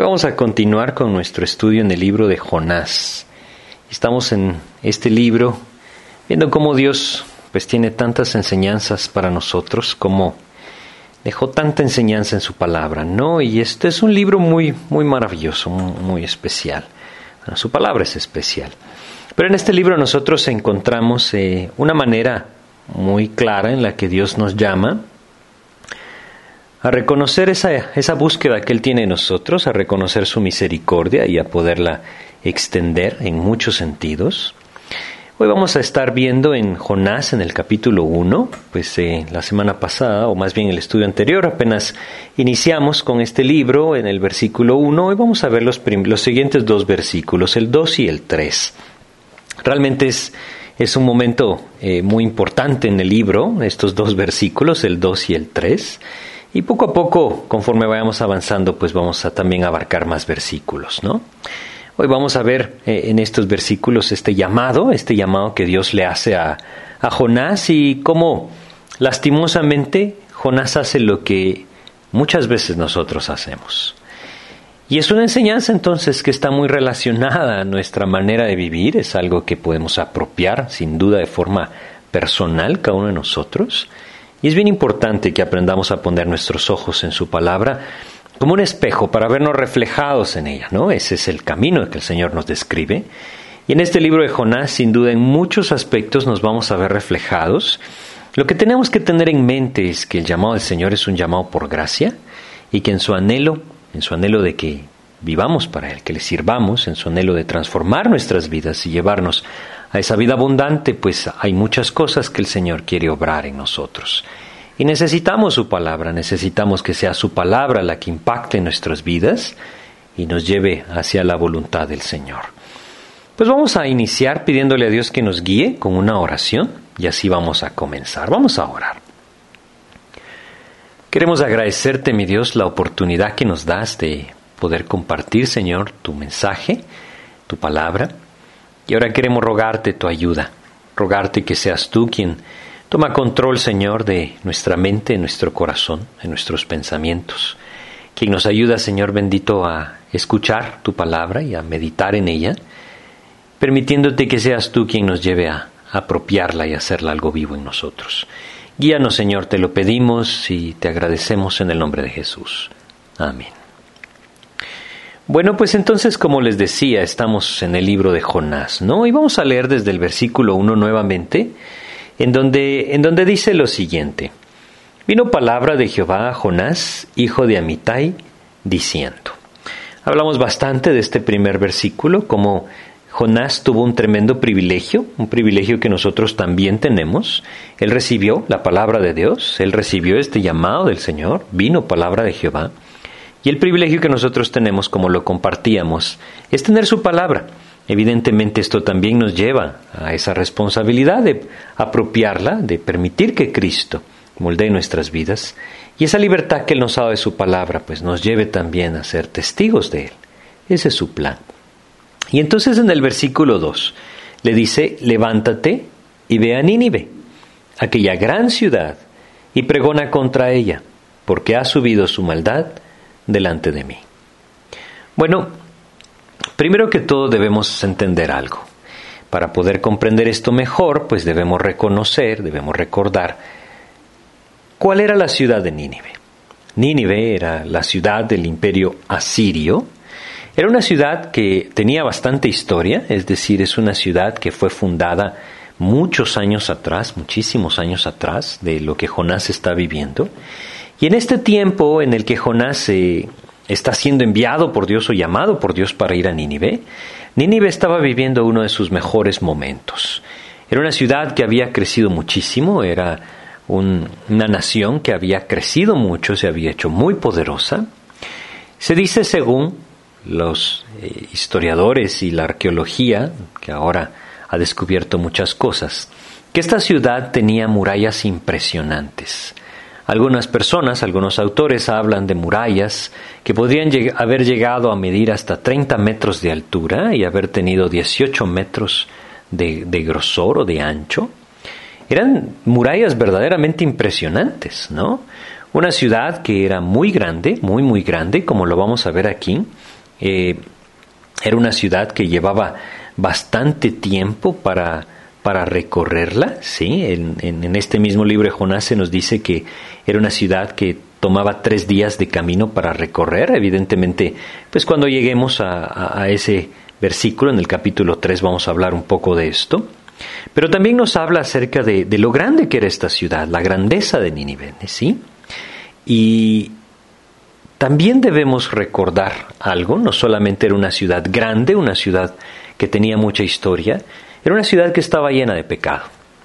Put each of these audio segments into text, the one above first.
Vamos a continuar con nuestro estudio en el libro de Jonás. Estamos en este libro viendo cómo Dios pues tiene tantas enseñanzas para nosotros, cómo dejó tanta enseñanza en su palabra, ¿no? Y este es un libro muy muy maravilloso, muy, especial. su palabra es especial. Pero en este libro nosotros encontramos eh, una manera muy clara en la que Dios nos llama a reconocer esa, esa búsqueda que Él tiene en nosotros, a reconocer su misericordia y a poderla extender en muchos sentidos. Hoy vamos a estar viendo en Jonás en el capítulo 1, pues eh, la semana pasada, o más bien el estudio anterior, apenas iniciamos con este libro en el versículo 1, hoy vamos a ver los, los siguientes dos versículos, el 2 y el 3. Realmente es, es un momento eh, muy importante en el libro, estos dos versículos, el 2 y el 3. Y poco a poco, conforme vayamos avanzando, pues vamos a también abarcar más versículos, ¿no? Hoy vamos a ver eh, en estos versículos este llamado, este llamado que Dios le hace a, a Jonás y cómo lastimosamente Jonás hace lo que muchas veces nosotros hacemos. Y es una enseñanza entonces que está muy relacionada a nuestra manera de vivir, es algo que podemos apropiar sin duda de forma personal cada uno de nosotros. Y es bien importante que aprendamos a poner nuestros ojos en su palabra como un espejo para vernos reflejados en ella, ¿no? Ese es el camino que el Señor nos describe. Y en este libro de Jonás, sin duda, en muchos aspectos nos vamos a ver reflejados. Lo que tenemos que tener en mente es que el llamado del Señor es un llamado por gracia y que en su anhelo, en su anhelo de que vivamos para Él, que le sirvamos, en su anhelo de transformar nuestras vidas y llevarnos a esa vida abundante, pues hay muchas cosas que el Señor quiere obrar en nosotros. Y necesitamos su palabra, necesitamos que sea su palabra la que impacte nuestras vidas y nos lleve hacia la voluntad del Señor. Pues vamos a iniciar pidiéndole a Dios que nos guíe con una oración y así vamos a comenzar. Vamos a orar. Queremos agradecerte, mi Dios, la oportunidad que nos das de poder compartir, Señor, tu mensaje, tu palabra. Y ahora queremos rogarte tu ayuda, rogarte que seas tú quien toma control, Señor, de nuestra mente, de nuestro corazón, de nuestros pensamientos, quien nos ayuda, Señor bendito, a escuchar tu palabra y a meditar en ella, permitiéndote que seas tú quien nos lleve a apropiarla y hacerla algo vivo en nosotros. Guíanos, Señor, te lo pedimos y te agradecemos en el nombre de Jesús. Amén. Bueno, pues entonces, como les decía, estamos en el libro de Jonás, ¿no? Y vamos a leer desde el versículo 1 nuevamente, en donde, en donde dice lo siguiente. Vino palabra de Jehová a Jonás, hijo de Amitai, diciendo. Hablamos bastante de este primer versículo, como Jonás tuvo un tremendo privilegio, un privilegio que nosotros también tenemos. Él recibió la palabra de Dios, él recibió este llamado del Señor, vino palabra de Jehová. Y el privilegio que nosotros tenemos, como lo compartíamos, es tener su palabra. Evidentemente esto también nos lleva a esa responsabilidad de apropiarla, de permitir que Cristo moldee nuestras vidas y esa libertad que Él nos ha dado de su palabra, pues nos lleve también a ser testigos de Él. Ese es su plan. Y entonces en el versículo 2 le dice, levántate y ve a Nínive, aquella gran ciudad, y pregona contra ella, porque ha subido su maldad delante de mí. Bueno, primero que todo debemos entender algo. Para poder comprender esto mejor, pues debemos reconocer, debemos recordar cuál era la ciudad de Nínive. Nínive era la ciudad del imperio asirio. Era una ciudad que tenía bastante historia, es decir, es una ciudad que fue fundada muchos años atrás, muchísimos años atrás de lo que Jonás está viviendo. Y en este tiempo en el que Jonás eh, está siendo enviado por Dios o llamado por Dios para ir a Nínive, Nínive estaba viviendo uno de sus mejores momentos. Era una ciudad que había crecido muchísimo, era una nación que había crecido mucho, se había hecho muy poderosa. Se dice según los eh, historiadores y la arqueología, que ahora ha descubierto muchas cosas, que esta ciudad tenía murallas impresionantes. Algunas personas, algunos autores hablan de murallas que podrían haber llegado a medir hasta 30 metros de altura y haber tenido 18 metros de, grosor o de ancho. Eran murallas verdaderamente impresionantes, ¿no? una ciudad que era muy grande, muy, muy grande, como lo vamos a ver aquí. Eh, era una ciudad que llevaba bastante tiempo para, para recorrerla, ¿sí? En, este mismo libro de Jonás se nos dice que era una ciudad que tomaba tres días de camino para recorrer. Evidentemente, pues cuando lleguemos a, ese versículo, en el capítulo 3, vamos a hablar un poco de esto. Pero también nos habla acerca de, de lo grande que era esta ciudad, la grandeza de Nínive, ¿sí? Y también debemos recordar algo, no solamente era una ciudad grande, una ciudad que tenía mucha historia, era una ciudad que estaba llena de pecado.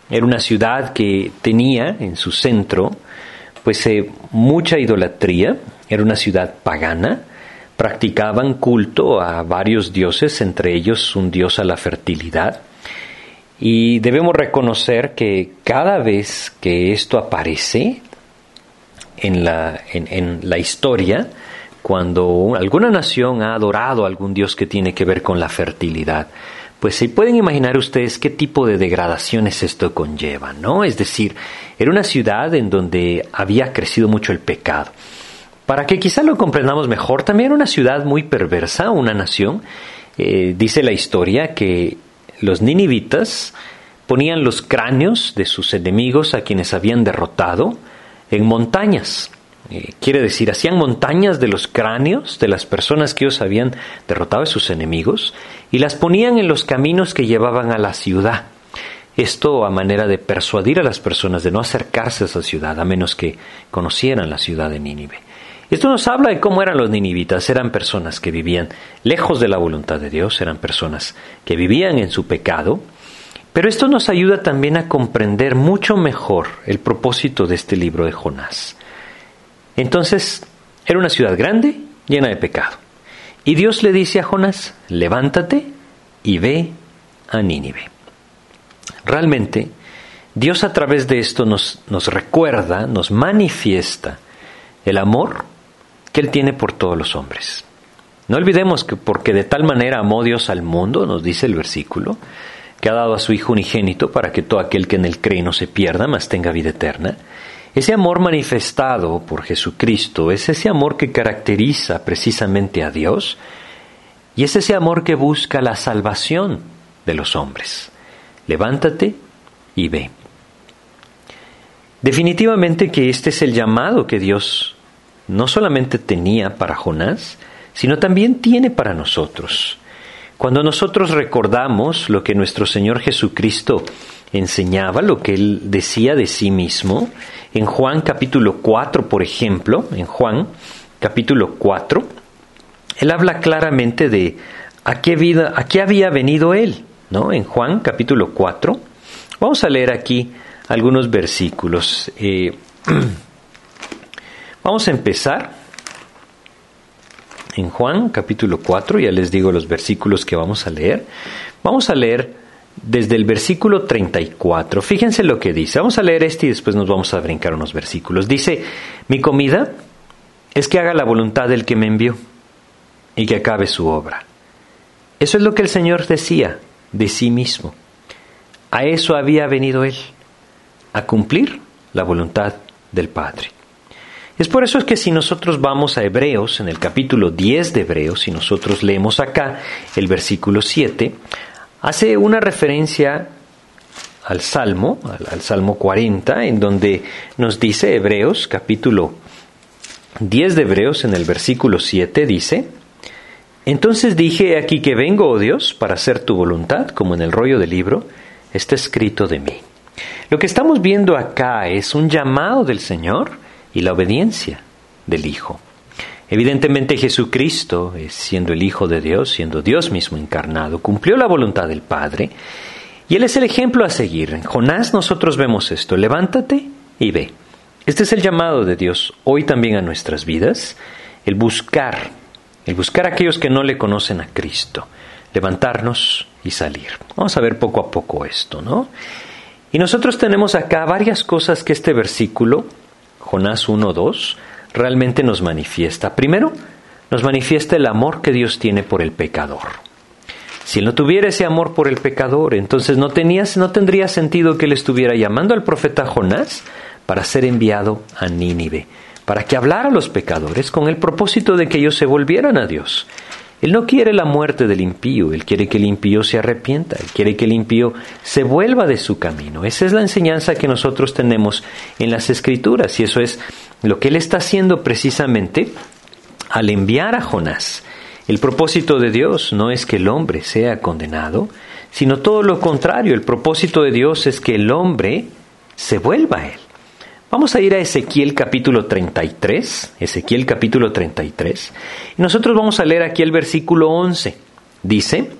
Era una ciudad que tenía en su centro pues eh, mucha idolatría, era una ciudad pagana, practicaban culto a varios dioses, entre ellos un dios a la fertilidad. Y debemos reconocer que cada vez que esto aparece, en la, en, la historia cuando alguna nación ha adorado a algún dios que tiene que ver con la fertilidad. Pues se pueden imaginar ustedes qué tipo de degradaciones esto conlleva, ¿no? Es decir, era una ciudad en donde había crecido mucho el pecado. Para que quizá lo comprendamos mejor, también era una ciudad muy perversa, una nación. Eh, dice la historia que los ninivitas ponían los cráneos de sus enemigos a quienes habían derrotado, en montañas. Eh, quiere decir, hacían montañas de los cráneos de las personas que ellos habían derrotado a sus enemigos y las ponían en los caminos que llevaban a la ciudad. Esto a manera de persuadir a las personas de no acercarse a esa ciudad a menos que conocieran la ciudad de Nínive. Esto nos habla de cómo eran los ninivitas. Eran personas que vivían lejos de la voluntad de Dios, eran personas que vivían en su pecado pero esto nos ayuda también a comprender mucho mejor el propósito de este libro de Jonás. Entonces, era una ciudad grande, llena de pecado. Y Dios le dice a Jonás, levántate y ve a Nínive. Realmente, Dios a través de esto nos, nos recuerda, nos manifiesta el amor que Él tiene por todos los hombres. No olvidemos que porque de tal manera amó Dios al mundo, nos dice el versículo, que ha dado a su Hijo unigénito para que todo aquel que en él cree no se pierda, mas tenga vida eterna. Ese amor manifestado por Jesucristo es ese amor que caracteriza precisamente a Dios y es ese amor que busca la salvación de los hombres. Levántate y ve. Definitivamente que este es el llamado que Dios no solamente tenía para Jonás, sino también tiene para nosotros. Cuando nosotros recordamos lo que nuestro Señor Jesucristo enseñaba, lo que Él decía de sí mismo, en Juan capítulo 4, por ejemplo, en Juan capítulo 4, Él habla claramente de a qué, vida, a qué había venido Él, ¿no? En Juan capítulo 4, vamos a leer aquí algunos versículos. Eh, vamos a empezar en Juan capítulo 4, ya les digo los versículos que vamos a leer. Vamos a leer desde el versículo 34. Fíjense lo que dice. Vamos a leer este y después nos vamos a brincar unos versículos. Dice, mi comida es que haga la voluntad del que me envió y que acabe su obra. Eso es lo que el Señor decía de sí mismo. A eso había venido Él, a cumplir la voluntad del Padre. Es por eso es que si nosotros vamos a Hebreos, en el capítulo 10 de Hebreos, si nosotros leemos acá el versículo 7, hace una referencia al Salmo, al, Salmo 40, en donde nos dice Hebreos, capítulo 10 de Hebreos, en el versículo 7, dice, Entonces dije aquí que vengo, oh Dios, para hacer tu voluntad, como en el rollo del libro, está escrito de mí. Lo que estamos viendo acá es un llamado del Señor y la obediencia del Hijo. Evidentemente Jesucristo, eh, siendo el Hijo de Dios, siendo Dios mismo encarnado, cumplió la voluntad del Padre y Él es el ejemplo a seguir. En Jonás nosotros vemos esto, levántate y ve. Este es el llamado de Dios hoy también a nuestras vidas, el buscar, el buscar a aquellos que no le conocen a Cristo, levantarnos y salir. Vamos a ver poco a poco esto, ¿no? Y nosotros tenemos acá varias cosas que este versículo Jonás 1.2 realmente nos manifiesta. Primero, nos manifiesta el amor que Dios tiene por el pecador. Si él no tuviera ese amor por el pecador, entonces no, no tendría sentido que él estuviera llamando al profeta Jonás para ser enviado a Nínive, para que hablara a los pecadores con el propósito de que ellos se volvieran a Dios. Él no quiere la muerte del impío, Él quiere que el impío se arrepienta, Él quiere que el impío se vuelva de su camino. Esa es la enseñanza que nosotros tenemos en las Escrituras y eso es lo que Él está haciendo precisamente al enviar a Jonás. El propósito de Dios no es que el hombre sea condenado, sino todo lo contrario. El propósito de Dios es que el hombre se vuelva a Él. Vamos a ir a Ezequiel capítulo 33, Ezequiel capítulo 33, y nosotros vamos a leer aquí el versículo 11. Dice,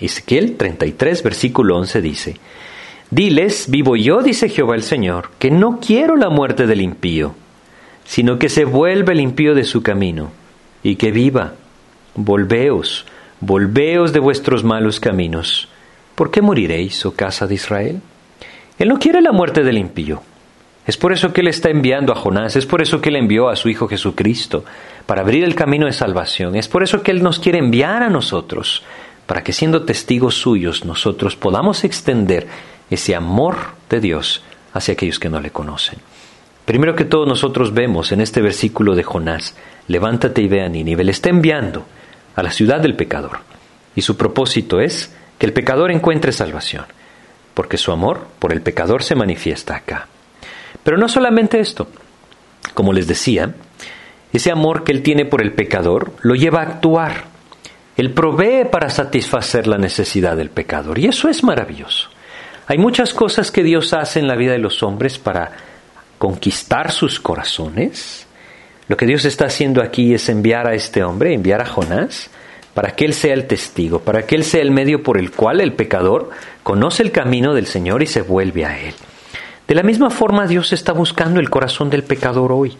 Ezequiel 33, versículo 11 dice, Diles, vivo yo, dice Jehová el Señor, que no quiero la muerte del impío, sino que se vuelva el impío de su camino, y que viva. Volveos, volveos de vuestros malos caminos. ¿Por qué moriréis, oh casa de Israel? Él no quiere la muerte del impío, es por eso que Él está enviando a Jonás, es por eso que Él envió a su Hijo Jesucristo, para abrir el camino de salvación, es por eso que Él nos quiere enviar a nosotros, para que siendo testigos suyos nosotros podamos extender ese amor de Dios hacia aquellos que no le conocen. Primero que todo nosotros vemos en este versículo de Jonás, levántate y ve a Nínive, le está enviando a la ciudad del pecador, y su propósito es que el pecador encuentre salvación, porque su amor por el pecador se manifiesta acá. Pero no solamente esto, como les decía, ese amor que Él tiene por el pecador lo lleva a actuar. Él provee para satisfacer la necesidad del pecador y eso es maravilloso. Hay muchas cosas que Dios hace en la vida de los hombres para conquistar sus corazones. Lo que Dios está haciendo aquí es enviar a este hombre, enviar a Jonás, para que Él sea el testigo, para que Él sea el medio por el cual el pecador conoce el camino del Señor y se vuelve a Él. De la misma forma Dios está buscando el corazón del pecador hoy.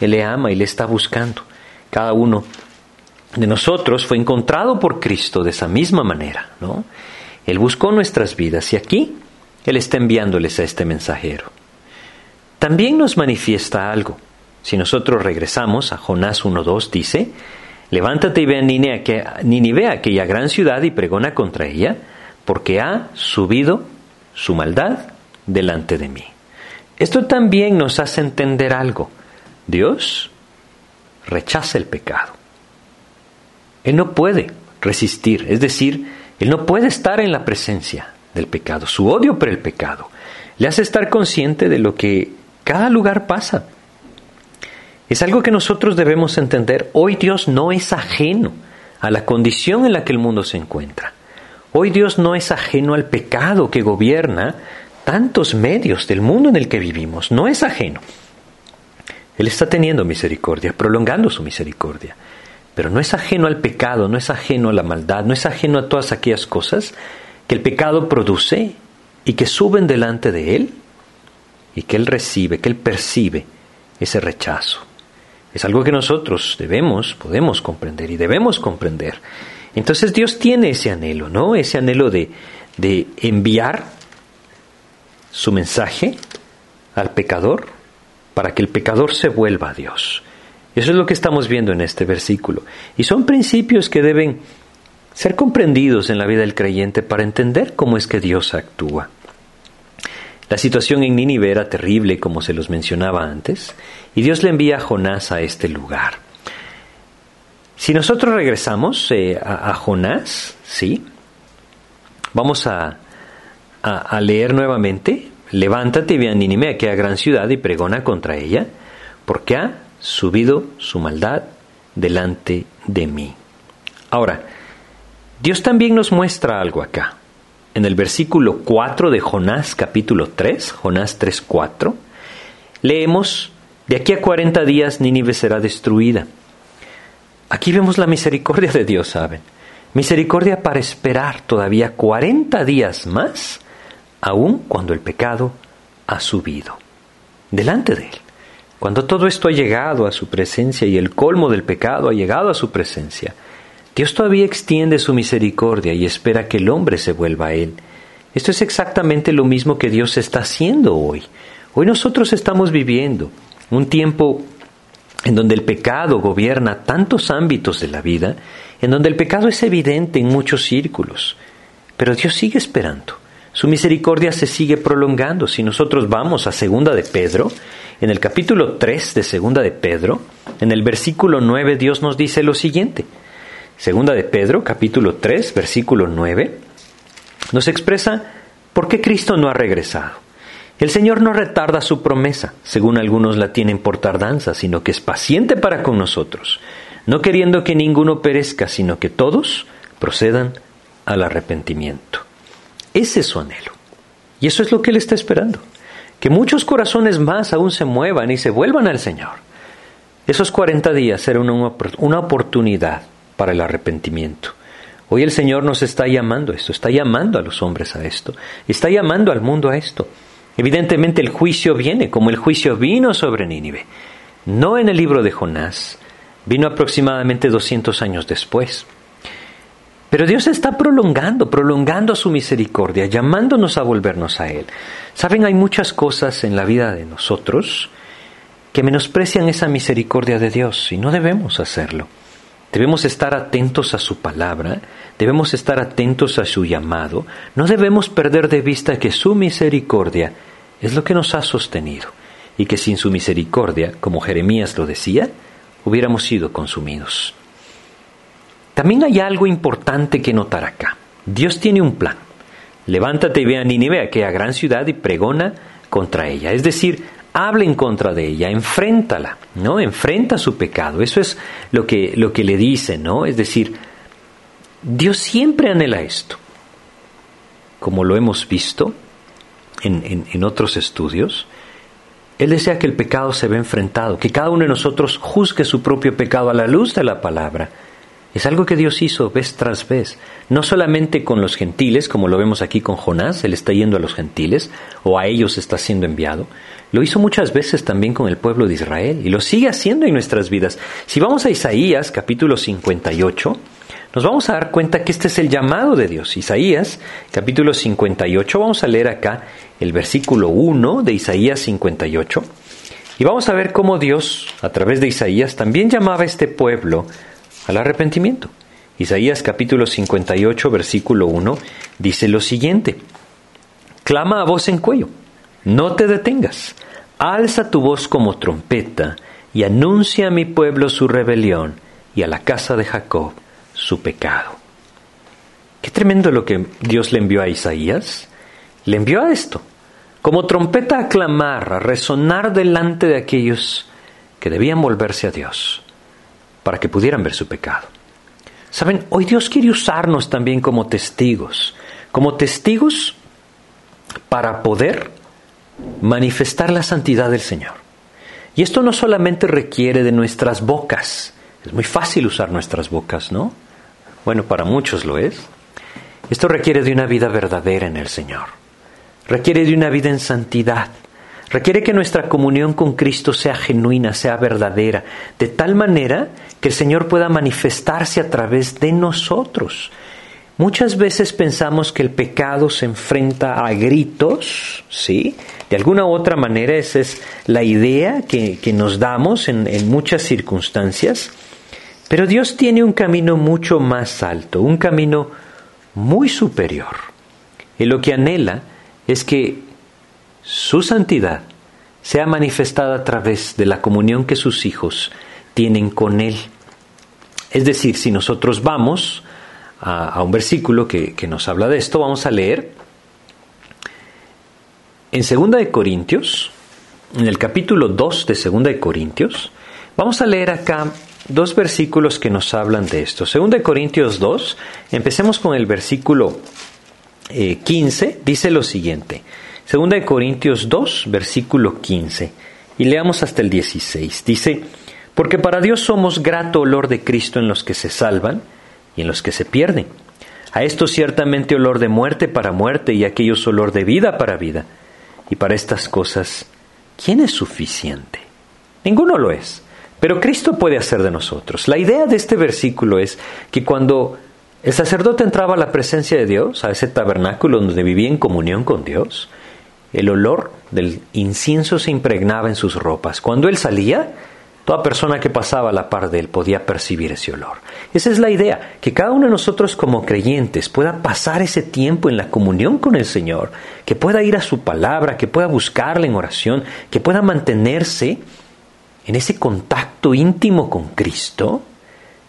Él le ama y le está buscando. Cada uno de nosotros fue encontrado por Cristo de esa misma manera, ¿no? Él buscó nuestras vidas y aquí Él está enviándoles a este mensajero. También nos manifiesta algo. Si nosotros regresamos a Jonás 1.2, dice, levántate y ve a Nínive, aquella gran ciudad, y pregona contra ella, porque ha subido su maldad delante de mí. Esto también nos hace entender algo. Dios rechaza el pecado. Él no puede resistir, es decir, Él no puede estar en la presencia del pecado. Su odio por el pecado le hace estar consciente de lo que cada lugar pasa. Es algo que nosotros debemos entender. Hoy Dios no es ajeno a la condición en la que el mundo se encuentra. Hoy Dios no es ajeno al pecado que gobierna tantos medios del mundo en el que vivimos, no es ajeno. Él está teniendo misericordia, prolongando su misericordia, pero no es ajeno al pecado, no es ajeno a la maldad, no es ajeno a todas aquellas cosas que el pecado produce y que suben delante de Él y que Él recibe, que Él percibe ese rechazo. Es algo que nosotros debemos, podemos comprender y debemos comprender. Entonces Dios tiene ese anhelo, ¿no? Ese anhelo de, de enviar su mensaje al pecador para que el pecador se vuelva a Dios. Eso es lo que estamos viendo en este versículo. Y son principios que deben ser comprendidos en la vida del creyente para entender cómo es que Dios actúa. La situación en Nínive era terrible, como se los mencionaba antes, y Dios le envía a Jonás a este lugar. Si nosotros regresamos eh, a, Jonás, ¿sí? Vamos a, a, leer nuevamente, levántate y ve a aquella gran ciudad, y pregona contra ella, porque ha subido su maldad delante de mí. Ahora, Dios también nos muestra algo acá. En el versículo 4 de Jonás capítulo 3, Jonás 3.4, leemos, de aquí a 40 días Nínive será destruida. Aquí vemos la misericordia de Dios, ¿saben? Misericordia para esperar todavía 40 días más aun cuando el pecado ha subido delante de Él. Cuando todo esto ha llegado a su presencia y el colmo del pecado ha llegado a su presencia, Dios todavía extiende su misericordia y espera que el hombre se vuelva a Él. Esto es exactamente lo mismo que Dios está haciendo hoy. Hoy nosotros estamos viviendo un tiempo en donde el pecado gobierna tantos ámbitos de la vida, en donde el pecado es evidente en muchos círculos, pero Dios sigue esperando su misericordia se sigue prolongando. Si nosotros vamos a segunda de Pedro, en el capítulo 3 de Segunda de Pedro, en el versículo 9, Dios nos dice lo siguiente. Segunda de Pedro, capítulo 3, versículo 9, nos expresa por qué Cristo no ha regresado. El Señor no retarda su promesa, según algunos la tienen por tardanza, sino que es paciente para con nosotros, no queriendo que ninguno perezca, sino que todos procedan al arrepentimiento. Ese es su anhelo. Y eso es lo que Él está esperando. Que muchos corazones más aún se muevan y se vuelvan al Señor. Esos 40 días serán una, oportunidad para el arrepentimiento. Hoy el Señor nos está llamando a esto, está llamando a los hombres a esto, está llamando al mundo a esto. Evidentemente el juicio viene como el juicio vino sobre Nínive. No en el libro de Jonás, vino aproximadamente 200 años después. Pero Dios está prolongando, prolongando su misericordia, llamándonos a volvernos a Él. Saben, hay muchas cosas en la vida de nosotros que menosprecian esa misericordia de Dios y no debemos hacerlo. Debemos estar atentos a su palabra, debemos estar atentos a su llamado, no debemos perder de vista que su misericordia es lo que nos ha sostenido y que sin su misericordia, como Jeremías lo decía, hubiéramos sido consumidos. También hay algo importante que notar acá. Dios tiene un plan. Levántate y ve a Nínive, aquella gran ciudad, y pregona contra ella. Es decir, habla en contra de ella, enfréntala, ¿no? Enfrenta su pecado. Eso es lo que, lo que le dice, ¿no? Es decir, Dios siempre anhela esto. Como lo hemos visto en, en otros estudios, Él desea que el pecado se vea enfrentado, que cada uno de nosotros juzgue su propio pecado a la luz de la palabra es algo que Dios hizo vez tras vez, no solamente con los gentiles, como lo vemos aquí con Jonás, él está yendo a los gentiles, o a ellos está siendo enviado, lo hizo muchas veces también con el pueblo de Israel y lo sigue haciendo en nuestras vidas. Si vamos a Isaías capítulo 58, nos vamos a dar cuenta que este es el llamado de Dios. Isaías capítulo 58, vamos a leer acá el versículo 1 de Isaías 58 y vamos a ver cómo Dios, a través de Isaías, también llamaba a este pueblo al arrepentimiento. Isaías capítulo 58, versículo 1 dice lo siguiente, Clama a voz en cuello, no te detengas, alza tu voz como trompeta y anuncia a mi pueblo su rebelión y a la casa de Jacob su pecado. Qué tremendo lo que Dios le envió a Isaías. Le envió a esto, como trompeta a clamar, a resonar delante de aquellos que debían volverse a Dios para que pudieran ver su pecado. Saben, hoy Dios quiere usarnos también como testigos, como testigos para poder manifestar la santidad del Señor. Y esto no solamente requiere de nuestras bocas, es muy fácil usar nuestras bocas, ¿no? Bueno, para muchos lo es. Esto requiere de una vida verdadera en el Señor, requiere de una vida en santidad, requiere que nuestra comunión con Cristo sea genuina, sea verdadera, de tal manera que el Señor pueda manifestarse a través de nosotros. Muchas veces pensamos que el pecado se enfrenta a gritos, ¿sí? De alguna u otra manera esa es la idea que, nos damos en, en muchas circunstancias. Pero Dios tiene un camino mucho más alto, un camino muy superior. Y lo que anhela es que su santidad sea manifestada a través de la comunión que sus hijos tienen con Él. Es decir, si nosotros vamos a, un versículo que, nos habla de esto, vamos a leer en 2 de Corintios, en el capítulo 2 de 2 de Corintios, vamos a leer acá dos versículos que nos hablan de esto. 2 de Corintios 2, empecemos con el versículo 15, eh, dice lo siguiente. 2 de Corintios 2, versículo 15, y leamos hasta el 16. Dice, porque para Dios somos grato olor de Cristo en los que se salvan y en los que se pierden. A esto ciertamente olor de muerte para muerte y aquellos olor de vida para vida. Y para estas cosas, ¿quién es suficiente? Ninguno lo es. Pero Cristo puede hacer de nosotros. La idea de este versículo es que cuando el sacerdote entraba a la presencia de Dios, a ese tabernáculo donde vivía en comunión con Dios, el olor del incienso se impregnaba en sus ropas. Cuando él salía, Toda persona que pasaba a la par de él podía percibir ese olor. Esa es la idea, que cada uno de nosotros como creyentes pueda pasar ese tiempo en la comunión con el Señor, que pueda ir a su palabra, que pueda buscarle en oración, que pueda mantenerse en ese contacto íntimo con Cristo,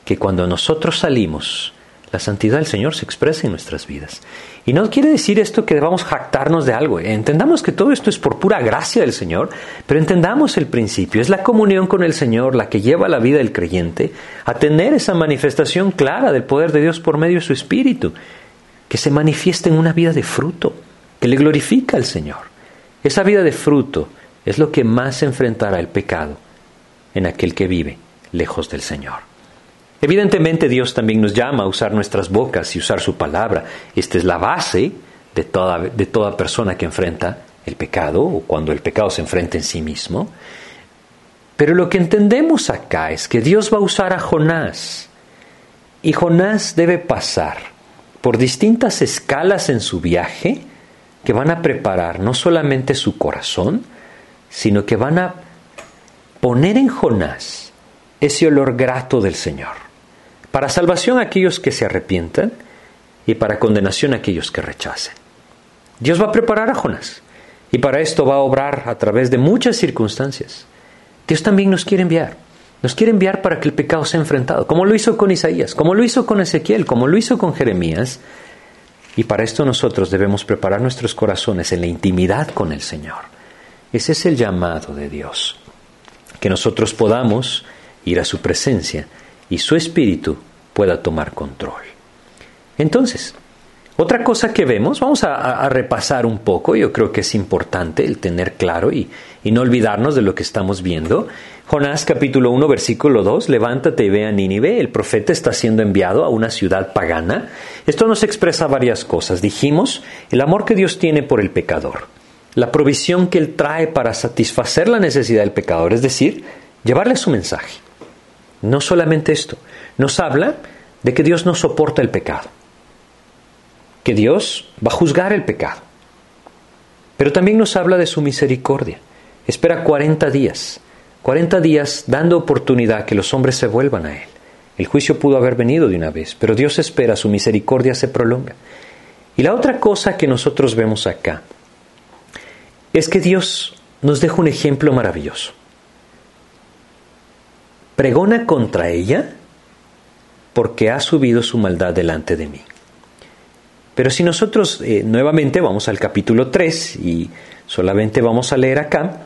que cuando nosotros salimos la santidad del Señor se expresa en nuestras vidas. Y no quiere decir esto que debamos jactarnos de algo. Entendamos que todo esto es por pura gracia del Señor, pero entendamos el principio. Es la comunión con el Señor la que lleva la vida del creyente a tener esa manifestación clara del poder de Dios por medio de su Espíritu, que se manifiesta en una vida de fruto, que le glorifica al Señor. Esa vida de fruto es lo que más enfrentará el pecado en aquel que vive lejos del Señor. Evidentemente Dios también nos llama a usar nuestras bocas y usar su palabra. Esta es la base de toda, de toda persona que enfrenta el pecado o cuando el pecado se enfrenta en sí mismo. Pero lo que entendemos acá es que Dios va a usar a Jonás y Jonás debe pasar por distintas escalas en su viaje que van a preparar no solamente su corazón, sino que van a poner en Jonás ese olor grato del Señor para salvación a aquellos que se arrepientan y para condenación a aquellos que rechacen. Dios va a preparar a Jonás y para esto va a obrar a través de muchas circunstancias. Dios también nos quiere enviar. Nos quiere enviar para que el pecado sea enfrentado, como lo hizo con Isaías, como lo hizo con Ezequiel, como lo hizo con Jeremías. Y para esto nosotros debemos preparar nuestros corazones en la intimidad con el Señor. Ese es el llamado de Dios. Que nosotros podamos ir a su presencia y su espíritu pueda tomar control. Entonces, otra cosa que vemos, vamos a, repasar un poco, yo creo que es importante el tener claro y, y, no olvidarnos de lo que estamos viendo. Jonás capítulo 1 versículo 2, levántate y ve a Nínive, el profeta está siendo enviado a una ciudad pagana. Esto nos expresa varias cosas. Dijimos, el amor que Dios tiene por el pecador, la provisión que Él trae para satisfacer la necesidad del pecador, es decir, llevarle su mensaje. No solamente esto, nos habla de que Dios no soporta el pecado, que Dios va a juzgar el pecado, pero también nos habla de su misericordia. Espera 40 días, 40 días dando oportunidad que los hombres se vuelvan a Él. El juicio pudo haber venido de una vez, pero Dios espera, su misericordia se prolonga. Y la otra cosa que nosotros vemos acá es que Dios nos deja un ejemplo maravilloso pregona contra ella porque ha subido su maldad delante de mí. Pero si nosotros eh, nuevamente vamos al capítulo 3 y solamente vamos a leer acá,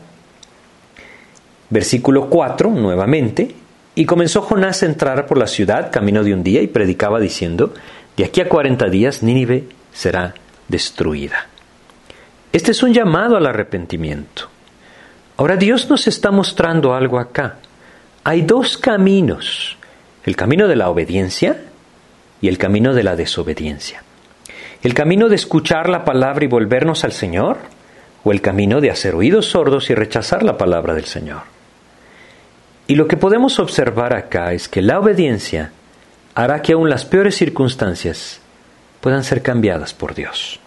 versículo 4 nuevamente, y comenzó Jonás a entrar por la ciudad camino de un día y predicaba diciendo, de aquí a 40 días Nínive será destruida. Este es un llamado al arrepentimiento. Ahora Dios nos está mostrando algo acá hay dos caminos, el camino de la obediencia y el camino de la desobediencia. El camino de escuchar la palabra y volvernos al Señor o el camino de hacer oídos sordos y rechazar la palabra del Señor. Y lo que podemos observar acá es que la obediencia hará que aún las peores circunstancias puedan ser cambiadas por Dios.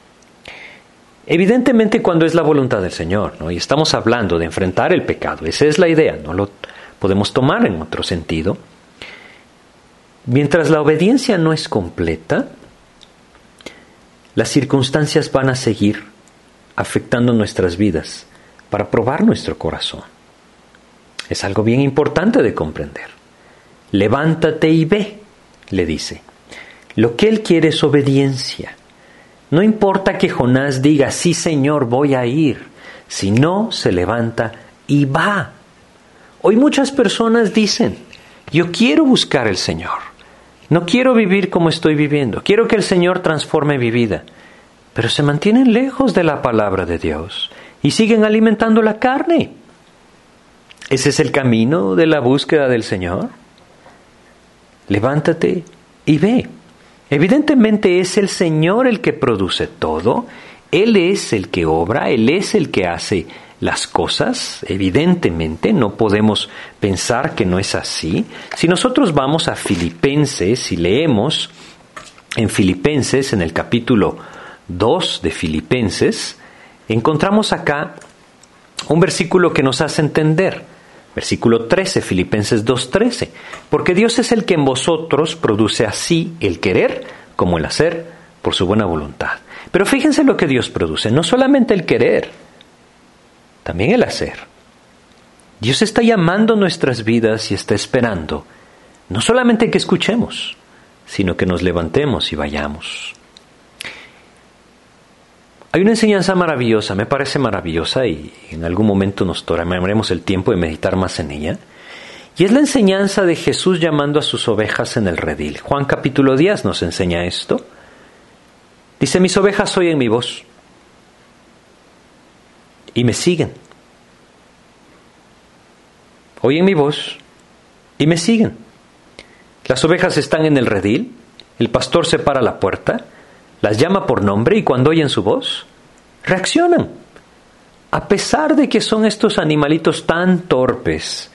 Evidentemente cuando es la voluntad del Señor, ¿no? y estamos hablando de enfrentar el pecado, esa es la idea, no lo, podemos tomar en otro sentido. Mientras la obediencia no es completa, las circunstancias van a seguir afectando nuestras vidas para probar nuestro corazón. Es algo bien importante de comprender. Levántate y ve, le dice. Lo que él quiere es obediencia. No importa que Jonás diga, sí Señor, voy a ir. Si no, se levanta y va. Hoy muchas personas dicen, yo quiero buscar al Señor, no quiero vivir como estoy viviendo, quiero que el Señor transforme mi vida, pero se mantienen lejos de la palabra de Dios y siguen alimentando la carne. ¿Ese es el camino de la búsqueda del Señor? Levántate y ve. Evidentemente es el Señor el que produce todo, Él es el que obra, Él es el que hace las cosas, evidentemente no podemos pensar que no es así. Si nosotros vamos a Filipenses y leemos en Filipenses, en el capítulo 2 de Filipenses, encontramos acá un versículo que nos hace entender Versículo 13, Filipenses 2.13. Porque Dios es el que en vosotros produce así el querer como el hacer por su buena voluntad. Pero fíjense lo que Dios produce, no solamente el querer, también el hacer. Dios está llamando nuestras vidas y está esperando no solamente que escuchemos, sino que nos levantemos y vayamos. Hay una enseñanza maravillosa, me parece maravillosa y en algún momento nos tomaremos el tiempo de meditar más en ella. Y es la enseñanza de Jesús llamando a sus ovejas en el redil. Juan capítulo 10 nos enseña esto. Dice, mis ovejas oyen mi voz y me siguen. Oyen mi voz y me siguen. Las ovejas están en el redil, el pastor separa la puerta las llama por nombre y cuando oyen su voz, reaccionan. A pesar de que son estos animalitos tan torpes,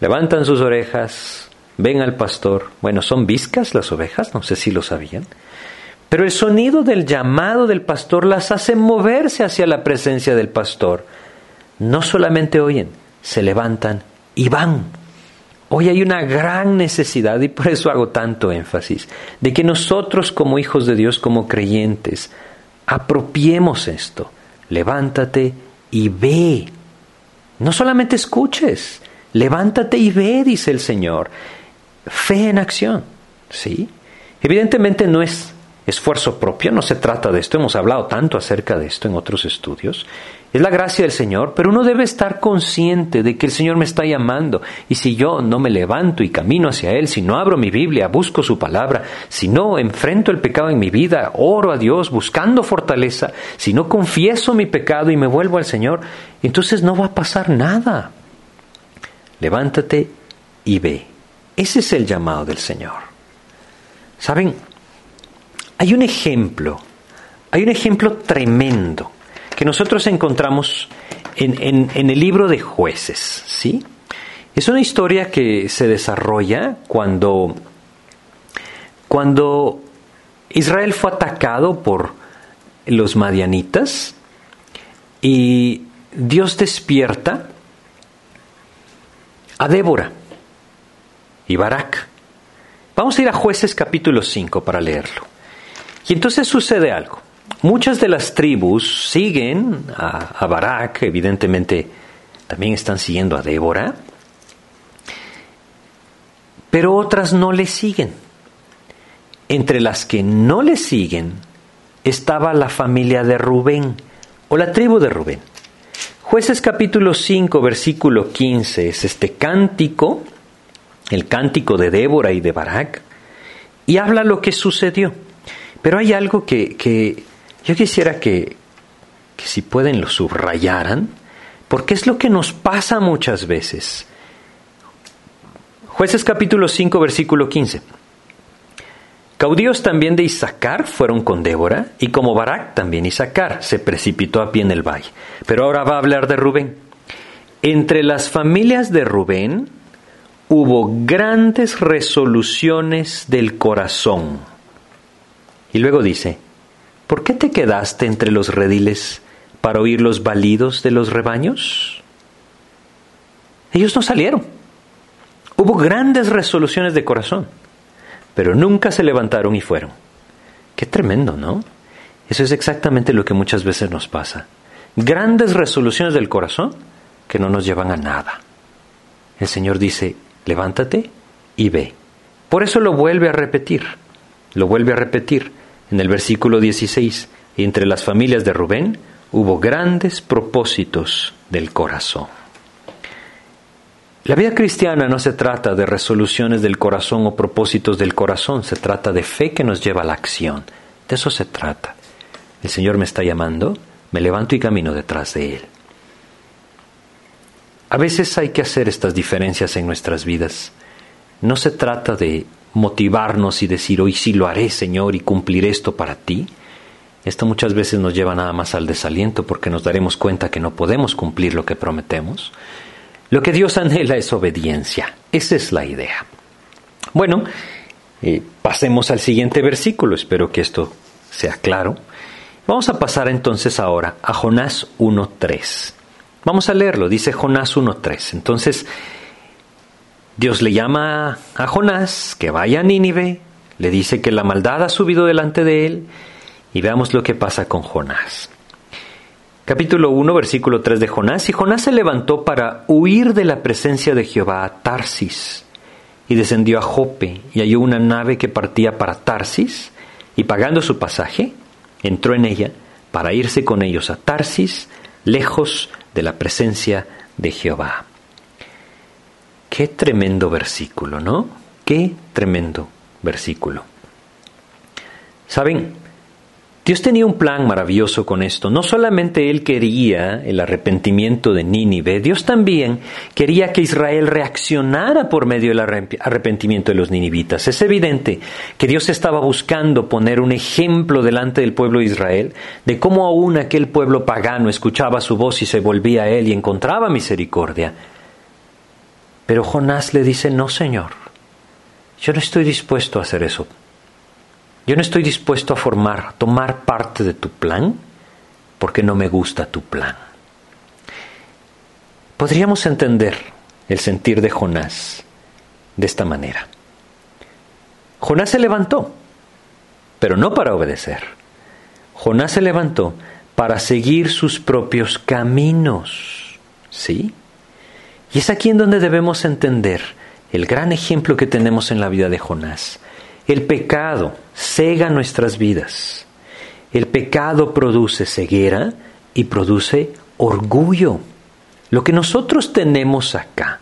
levantan sus orejas, ven al pastor. Bueno, son viscas las ovejas, no sé si lo sabían. Pero el sonido del llamado del pastor las hace moverse hacia la presencia del pastor. No solamente oyen, se levantan y van. Hoy hay una gran necesidad, y por eso hago tanto énfasis, de que nosotros como hijos de Dios, como creyentes, apropiemos esto. Levántate y ve. No solamente escuches, levántate y ve, dice el Señor. Fe en acción, ¿sí? Evidentemente no es esfuerzo propio, no se trata de esto, hemos hablado tanto acerca de esto en otros estudios, es la gracia del Señor, pero uno debe estar consciente de que el Señor me está llamando. Y si yo no me levanto y camino hacia Él, si no abro mi Biblia, busco su palabra, si no enfrento el pecado en mi vida, oro a Dios buscando fortaleza, si no confieso mi pecado y me vuelvo al Señor, entonces no va a pasar nada. Levántate y ve. Ese es el llamado del Señor. ¿Saben? Hay un ejemplo, hay un ejemplo tremendo que nosotros encontramos en, el libro de jueces, ¿sí? Es una historia que se desarrolla cuando, cuando Israel fue atacado por los madianitas y Dios despierta a Débora y Barak. Vamos a ir a jueces capítulo 5 para leerlo. Y entonces sucede algo. Muchas de las tribus siguen a, Barak, evidentemente también están siguiendo a Débora, pero otras no le siguen. Entre las que no le siguen estaba la familia de Rubén o la tribu de Rubén. Jueces capítulo 5, versículo 15 es este cántico, el cántico de Débora y de Barak, y habla lo que sucedió. Pero hay algo que, que yo quisiera que, que si pueden lo subrayaran, porque es lo que nos pasa muchas veces. Jueces capítulo 5, versículo 15. Caudillos también de Isaacar fueron con Débora, y como Barak también Isaacar se precipitó a pie en el valle. Pero ahora va a hablar de Rubén. Entre las familias de Rubén hubo grandes resoluciones del corazón. Y luego dice, ¿por qué te quedaste entre los rediles para oír los balidos de los rebaños? Ellos no salieron. Hubo grandes resoluciones de corazón, pero nunca se levantaron y fueron. Qué tremendo, ¿no? Eso es exactamente lo que muchas veces nos pasa. Grandes resoluciones del corazón que no nos llevan a nada. El Señor dice, levántate y ve. Por eso lo vuelve a repetir, lo vuelve a repetir en el versículo 16, entre las familias de Rubén hubo grandes propósitos del corazón. La vida cristiana no se trata de resoluciones del corazón o propósitos del corazón, se trata de fe que nos lleva a la acción. De eso se trata. El Señor me está llamando, me levanto y camino detrás de Él. A veces hay que hacer estas diferencias en nuestras vidas. No se trata de motivarnos y decir, hoy sí lo haré, Señor, y cumpliré esto para ti, esto muchas veces nos lleva nada más al desaliento porque nos daremos cuenta que no podemos cumplir lo que prometemos. Lo que Dios anhela es obediencia. Esa es la idea. Bueno, eh, pasemos al siguiente versículo. Espero que esto sea claro. Vamos a pasar entonces ahora a Jonás 1.3. Vamos a leerlo. Dice Jonás 1.3. Entonces, Dios le llama a Jonás que vaya a Nínive, le dice que la maldad ha subido delante de él y veamos lo que pasa con Jonás. Capítulo 1, versículo 3 de Jonás. Y Jonás se levantó para huir de la presencia de Jehová a Tarsis y descendió a Jope y halló una nave que partía para Tarsis y pagando su pasaje, entró en ella para irse con ellos a Tarsis, lejos de la presencia de Jehová. Qué tremendo versículo, ¿no? Qué tremendo versículo. Saben, Dios tenía un plan maravilloso con esto. No solamente Él quería el arrepentimiento de Nínive, Dios también quería que Israel reaccionara por medio del arrepentimiento de los ninivitas. Es evidente que Dios estaba buscando poner un ejemplo delante del pueblo de Israel de cómo aún aquel pueblo pagano escuchaba su voz y se volvía a Él y encontraba misericordia. Pero Jonás le dice, no, Señor, yo no estoy dispuesto a hacer eso. Yo no estoy dispuesto a formar, tomar parte de tu plan, porque no me gusta tu plan. Podríamos entender el sentir de Jonás de esta manera. Jonás se levantó, pero no para obedecer. Jonás se levantó para seguir sus propios caminos. ¿Sí? Y es aquí en donde debemos entender el gran ejemplo que tenemos en la vida de Jonás. El pecado cega nuestras vidas. El pecado produce ceguera y produce orgullo. Lo que nosotros tenemos acá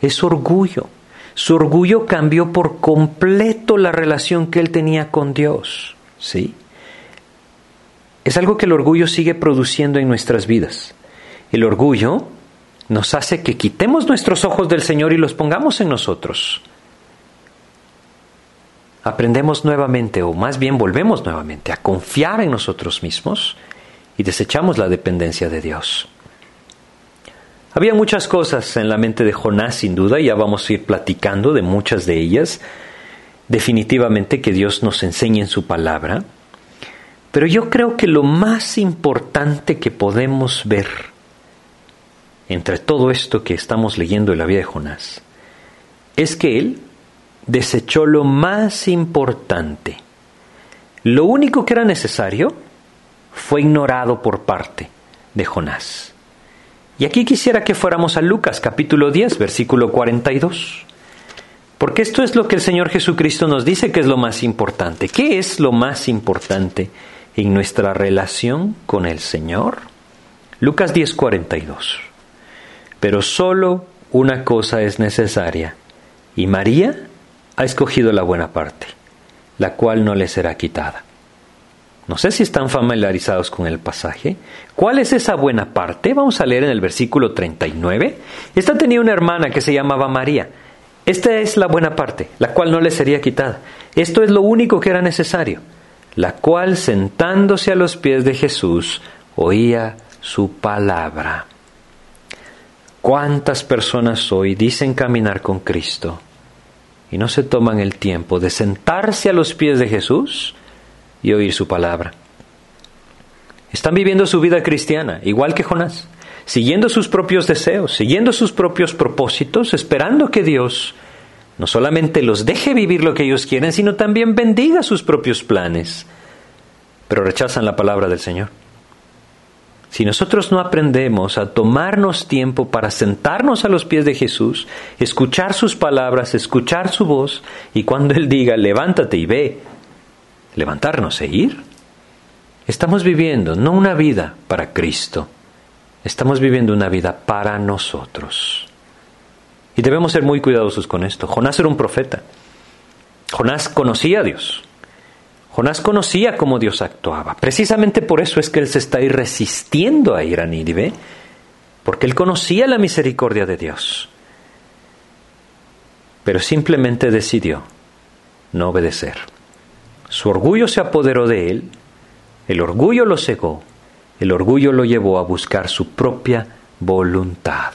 es orgullo. Su orgullo cambió por completo la relación que él tenía con Dios. ¿Sí? Es algo que el orgullo sigue produciendo en nuestras vidas. El orgullo nos hace que quitemos nuestros ojos del Señor y los pongamos en nosotros aprendemos nuevamente, o más bien volvemos nuevamente, a confiar en nosotros mismos y desechamos la dependencia de Dios. Había muchas cosas en la mente de Jonás, sin duda, y ya vamos a ir platicando de muchas de ellas. Definitivamente que Dios nos enseñe en su palabra. Pero yo creo que lo más importante que podemos ver entre todo esto que estamos leyendo en la vida de Jonás es que él desechó lo más importante. Lo único que era necesario fue ignorado por parte de Jonás. Y aquí quisiera que fuéramos a Lucas capítulo 10, versículo 42. Porque esto es lo que el Señor Jesucristo nos dice que es lo más importante. ¿Qué es lo más importante en nuestra relación con el Señor? Lucas 10, 42. Pero solo una cosa es necesaria. Y María ha escogido la buena parte, la cual no le será quitada. No sé si están familiarizados con el pasaje. ¿Cuál es esa buena parte? Vamos a leer en el versículo 39. Esta tenía una hermana que se llamaba María. Esta es la buena parte, la cual no le sería quitada. Esto es lo único que era necesario, la cual sentándose a los pies de Jesús oía su palabra. ¿Cuántas personas hoy dicen caminar con Cristo? y no se toman el tiempo de sentarse a los pies de Jesús y oír su palabra. Están viviendo su vida cristiana, igual que Jonás, siguiendo sus propios deseos, siguiendo sus propios propósitos, esperando que Dios no solamente los deje vivir lo que ellos quieren, sino también bendiga sus propios planes, pero rechazan la palabra del Señor. Si nosotros no aprendemos a tomarnos tiempo para sentarnos a los pies de Jesús, escuchar sus palabras, escuchar su voz, y cuando Él diga, levántate y ve, levantarnos e ir, estamos viviendo no una vida para Cristo, estamos viviendo una vida para nosotros. Y debemos ser muy cuidadosos con esto. Jonás era un profeta. Jonás conocía a Dios. Jonás conocía cómo Dios actuaba. Precisamente por eso es que él se está ahí resistiendo a ir a Nínive, porque él conocía la misericordia de Dios. Pero simplemente decidió no obedecer. Su orgullo se apoderó de él, el orgullo lo cegó, el orgullo lo llevó a buscar su propia voluntad.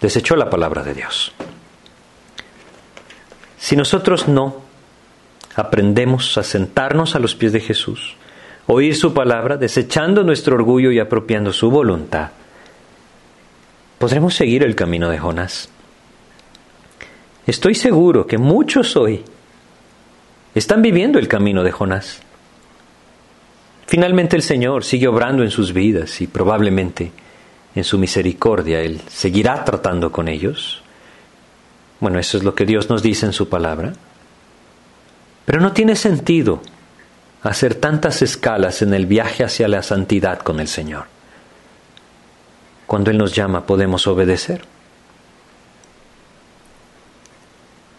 Desechó la palabra de Dios. Si nosotros no aprendemos a sentarnos a los pies de Jesús, oír su palabra, desechando nuestro orgullo y apropiando su voluntad, podremos seguir el camino de Jonás. Estoy seguro que muchos hoy están viviendo el camino de Jonás. Finalmente el Señor sigue obrando en sus vidas y probablemente en su misericordia Él seguirá tratando con ellos. Bueno, eso es lo que Dios nos dice en su palabra. Pero no tiene sentido hacer tantas escalas en el viaje hacia la santidad con el Señor. Cuando Él nos llama podemos obedecer.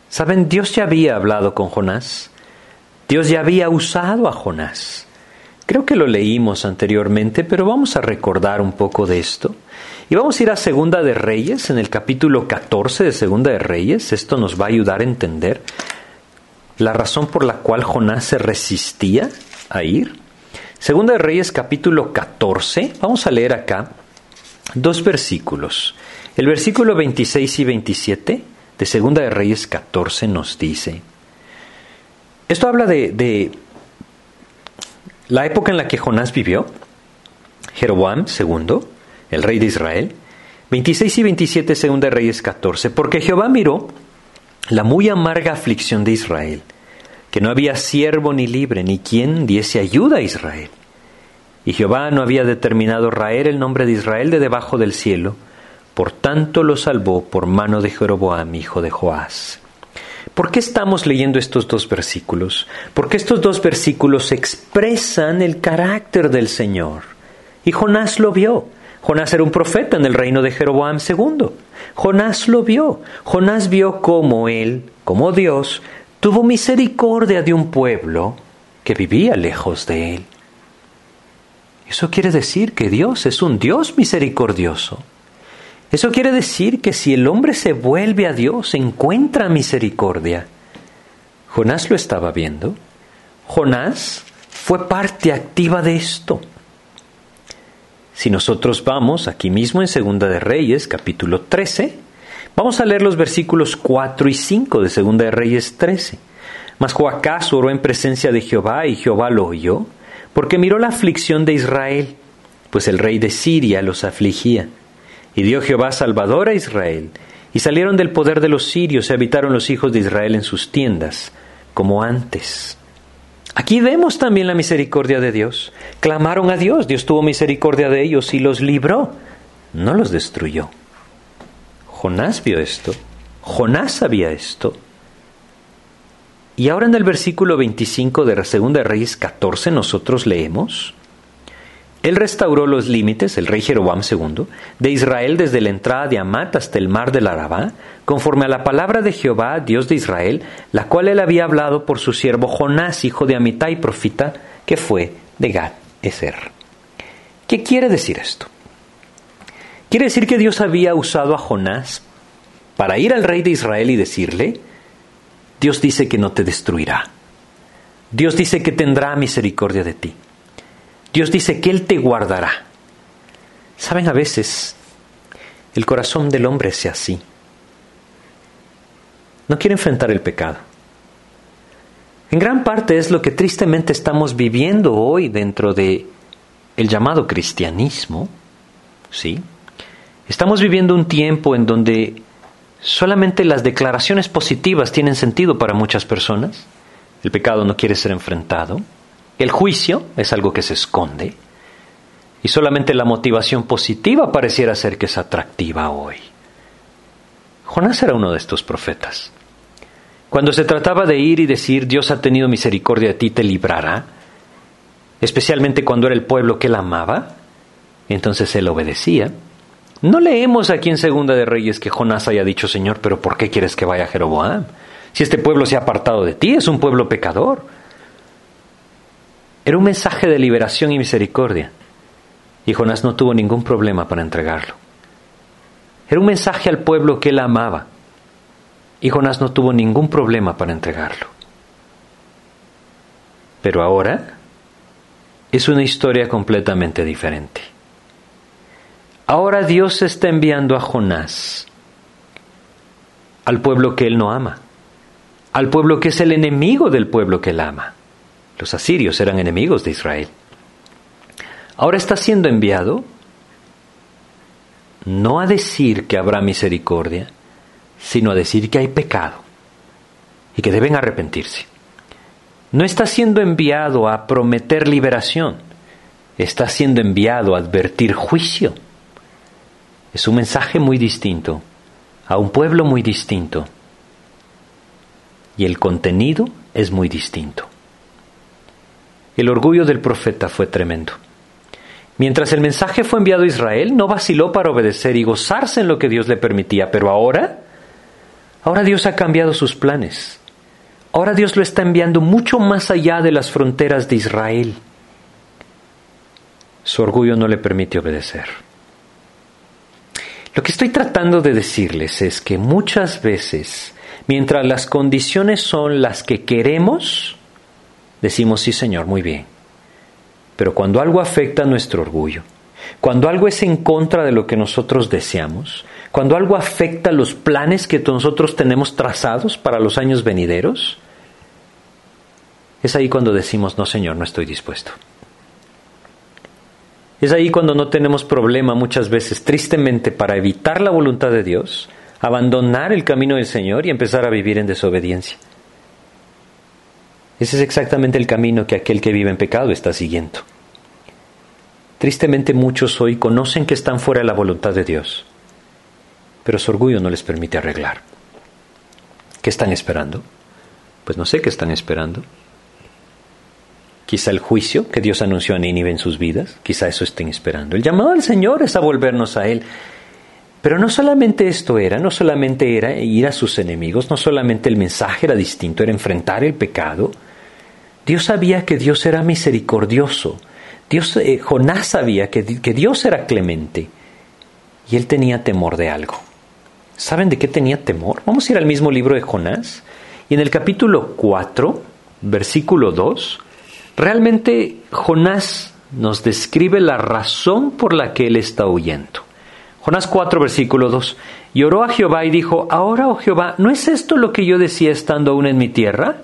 Saben, Dios ya había hablado con Jonás. Dios ya había usado a Jonás. Creo que lo leímos anteriormente, pero vamos a recordar un poco de esto. Y vamos a ir a Segunda de Reyes, en el capítulo 14 de Segunda de Reyes. Esto nos va a ayudar a entender la razón por la cual Jonás se resistía a ir. Segunda de Reyes, capítulo 14. Vamos a leer acá dos versículos. El versículo 26 y 27 de Segunda de Reyes 14 nos dice. Esto habla de, la época en la que Jonás vivió. Jeroboam II el rey de Israel. 26 y 27 segunda de Reyes 14. Porque Jehová miró la muy amarga aflicción de Israel, que no había siervo ni libre, ni quien diese ayuda a Israel. Y Jehová no había determinado raer el nombre de Israel de debajo del cielo, por tanto lo salvó por mano de Jeroboam, hijo de Joás. ¿Por qué estamos leyendo estos dos versículos? Porque estos dos versículos expresan el carácter del Señor. Y Jonás lo vio. Jonás era un profeta en el reino de Jeroboam II. Jonás lo vio. Jonás vio cómo él, como Dios, tuvo misericordia de un pueblo que vivía lejos de él. Eso quiere decir que Dios es un Dios misericordioso. Eso quiere decir que si el hombre se vuelve a Dios, encuentra misericordia. Jonás lo estaba viendo. Jonás fue parte activa de esto. Si nosotros vamos aquí mismo en Segunda de Reyes, capítulo 13, vamos a leer los versículos 4 y 5 de Segunda de Reyes 13. Mas Joacás oró en presencia de Jehová y Jehová lo oyó, porque miró la aflicción de Israel, pues el rey de Siria los afligía. Y dio Jehová salvador a Israel, y salieron del poder de los sirios y habitaron los hijos de Israel en sus tiendas, como antes. Aquí vemos también la misericordia de Dios. Clamaron a Dios, Dios tuvo misericordia de ellos y los libró, no los destruyó. Jonás vio esto, Jonás sabía esto. Y ahora en el versículo 25 de la Segunda Reyes 14 nosotros leemos, él restauró los límites, el rey Jeroboam II, de Israel desde la entrada de Amat hasta el mar del Arabá, conforme a la palabra de Jehová, Dios de Israel, la cual él había hablado por su siervo Jonás, hijo de Amitai, profeta, que fue de Gad Eser. ¿Qué quiere decir esto? Quiere decir que Dios había usado a Jonás para ir al rey de Israel y decirle, Dios dice que no te destruirá. Dios dice que tendrá misericordia de ti. Dios dice que Él te guardará. Saben, a veces el corazón del hombre es así. No quiere enfrentar el pecado. En gran parte es lo que tristemente estamos viviendo hoy dentro de el llamado cristianismo. ¿Sí? Estamos viviendo un tiempo en donde solamente las declaraciones positivas tienen sentido para muchas personas. El pecado no quiere ser enfrentado. El juicio es algo que se esconde y solamente la motivación positiva pareciera ser que es atractiva hoy. Jonás era uno de estos profetas. Cuando se trataba de ir y decir Dios ha tenido misericordia de ti, te librará, especialmente cuando era el pueblo que él amaba, entonces él obedecía. No leemos aquí en Segunda de Reyes que Jonás haya dicho, Señor, pero ¿por qué quieres que vaya a Jeroboam? Si este pueblo se ha apartado de ti, es un pueblo pecador. Era un mensaje de liberación y misericordia. Y Jonás no tuvo ningún problema para entregarlo. Era un mensaje al pueblo que él amaba. Y Jonás no tuvo ningún problema para entregarlo. Pero ahora es una historia completamente diferente. Ahora Dios está enviando a Jonás al pueblo que él no ama, al pueblo que es el enemigo del pueblo que él ama. Los asirios eran enemigos de Israel. Ahora está siendo enviado no a decir que habrá misericordia, sino a decir que hay pecado y que deben arrepentirse. No está siendo enviado a prometer liberación, está siendo enviado a advertir juicio. Es un mensaje muy distinto, a un pueblo muy distinto, y el contenido es muy distinto. El orgullo del profeta fue tremendo. Mientras el mensaje fue enviado a Israel, no vaciló para obedecer y gozarse en lo que Dios le permitía, pero ahora, ahora Dios ha cambiado sus planes. Ahora Dios lo está enviando mucho más allá de las fronteras de Israel. Su orgullo no le permite obedecer. Lo que estoy tratando de decirles es que muchas veces, mientras las condiciones son las que queremos, decimos sí Señor, muy bien. Pero cuando algo afecta nuestro orgullo, cuando algo es en contra de lo que nosotros deseamos, cuando algo afecta los planes que nosotros tenemos trazados para los años venideros, es ahí cuando decimos, no Señor, no estoy dispuesto. Es ahí cuando no tenemos problema muchas veces, tristemente, para evitar la voluntad de Dios, abandonar el camino del Señor y empezar a vivir en desobediencia. Ese es exactamente el camino que aquel que vive en pecado está siguiendo. Tristemente muchos hoy conocen que están fuera de la voluntad de Dios, pero su orgullo no les permite arreglar. ¿Qué están esperando? Pues no sé qué están esperando. Quizá el juicio que Dios anunció a Nínive en sus vidas, quizá eso estén esperando. El llamado al Señor es a volvernos a Él. Pero no solamente esto era, no solamente era ir a sus enemigos, no solamente el mensaje era distinto, era enfrentar el pecado, Dios sabía que Dios era misericordioso. Dios, eh, Jonás sabía que, que Dios era clemente. Y él tenía temor de algo. ¿Saben de qué tenía temor? Vamos a ir al mismo libro de Jonás. Y en el capítulo 4, versículo 2, realmente Jonás nos describe la razón por la que él está huyendo. Jonás 4, versículo 2. Y oró a Jehová y dijo, Ahora, oh Jehová, ¿no es esto lo que yo decía estando aún en mi tierra?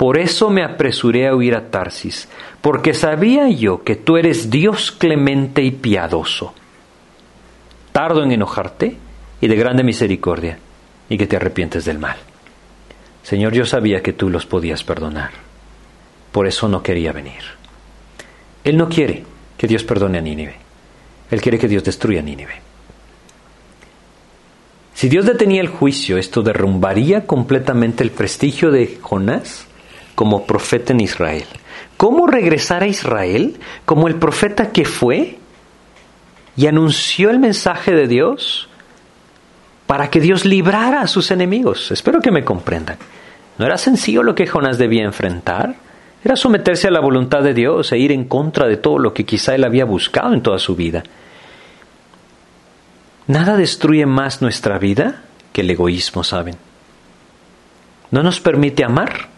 Por eso me apresuré a huir a Tarsis, porque sabía yo que tú eres Dios clemente y piadoso, tardo en enojarte y de grande misericordia, y que te arrepientes del mal. Señor, yo sabía que tú los podías perdonar, por eso no quería venir. Él no quiere que Dios perdone a Nínive, Él quiere que Dios destruya a Nínive. Si Dios detenía el juicio, esto derrumbaría completamente el prestigio de Jonás como profeta en Israel. ¿Cómo regresar a Israel como el profeta que fue y anunció el mensaje de Dios para que Dios librara a sus enemigos? Espero que me comprendan. No era sencillo lo que Jonás debía enfrentar. Era someterse a la voluntad de Dios e ir en contra de todo lo que quizá él había buscado en toda su vida. Nada destruye más nuestra vida que el egoísmo, ¿saben? No nos permite amar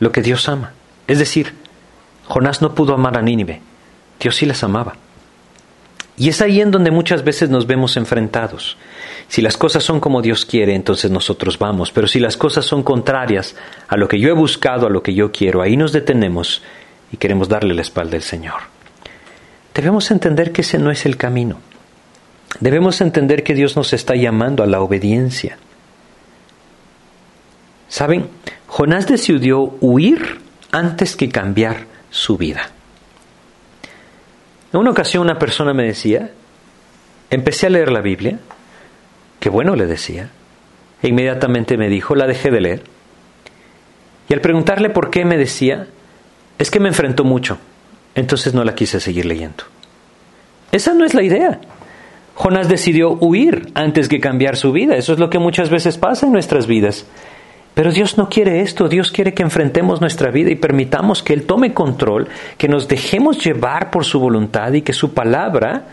lo que Dios ama. Es decir, Jonás no pudo amar a Nínive, Dios sí las amaba. Y es ahí en donde muchas veces nos vemos enfrentados. Si las cosas son como Dios quiere, entonces nosotros vamos, pero si las cosas son contrarias a lo que yo he buscado, a lo que yo quiero, ahí nos detenemos y queremos darle la espalda al Señor. Debemos entender que ese no es el camino. Debemos entender que Dios nos está llamando a la obediencia. ¿Saben? Jonás decidió huir antes que cambiar su vida. En una ocasión una persona me decía, empecé a leer la Biblia, qué bueno le decía, e inmediatamente me dijo, la dejé de leer. Y al preguntarle por qué me decía, es que me enfrentó mucho, entonces no la quise seguir leyendo. Esa no es la idea. Jonás decidió huir antes que cambiar su vida. Eso es lo que muchas veces pasa en nuestras vidas. Pero Dios no quiere esto, Dios quiere que enfrentemos nuestra vida y permitamos que Él tome control, que nos dejemos llevar por su voluntad y que su palabra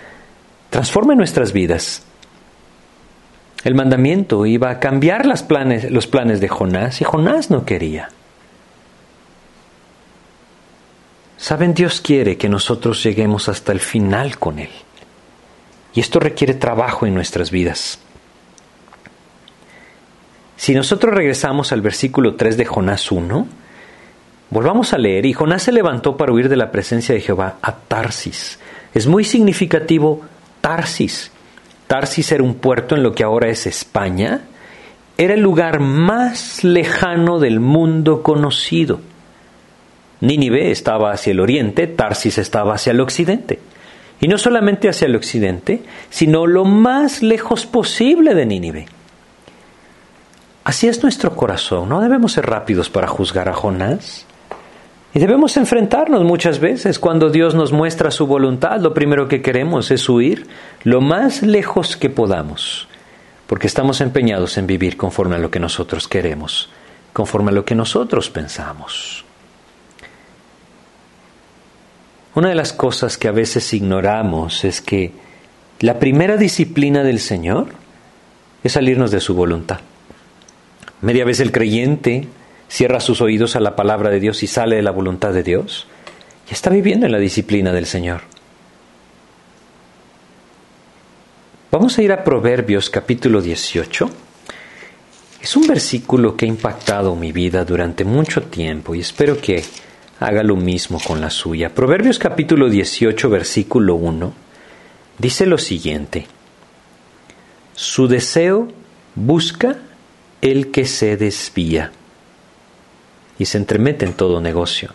transforme nuestras vidas. El mandamiento iba a cambiar las planes, los planes de Jonás y Jonás no quería. Saben, Dios quiere que nosotros lleguemos hasta el final con Él. Y esto requiere trabajo en nuestras vidas. Si nosotros regresamos al versículo 3 de Jonás 1, volvamos a leer, y Jonás se levantó para huir de la presencia de Jehová a Tarsis. Es muy significativo Tarsis. Tarsis era un puerto en lo que ahora es España, era el lugar más lejano del mundo conocido. Nínive estaba hacia el oriente, Tarsis estaba hacia el occidente. Y no solamente hacia el occidente, sino lo más lejos posible de Nínive. Así es nuestro corazón. No debemos ser rápidos para juzgar a Jonás. Y debemos enfrentarnos muchas veces cuando Dios nos muestra su voluntad. Lo primero que queremos es huir lo más lejos que podamos, porque estamos empeñados en vivir conforme a lo que nosotros queremos, conforme a lo que nosotros pensamos. Una de las cosas que a veces ignoramos es que la primera disciplina del Señor es salirnos de su voluntad. Media vez el creyente cierra sus oídos a la palabra de Dios y sale de la voluntad de Dios y está viviendo en la disciplina del Señor. Vamos a ir a Proverbios capítulo 18. Es un versículo que ha impactado mi vida durante mucho tiempo y espero que haga lo mismo con la suya. Proverbios capítulo 18, versículo 1, dice lo siguiente, su deseo busca el que se desvía y se entremete en todo negocio.